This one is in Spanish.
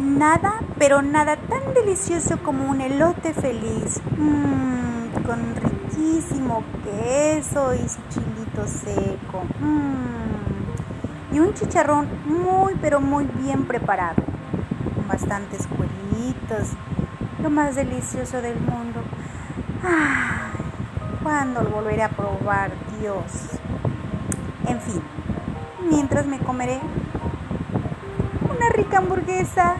Nada, pero nada tan delicioso como un elote feliz, mmm, con riquísimo queso y su chilito seco, mmm, y un chicharrón muy, pero muy bien preparado, con bastantes cueritos, lo más delicioso del mundo. Ay, ¿Cuándo lo volveré a probar, Dios? En fin, mientras me comeré una rica hamburguesa.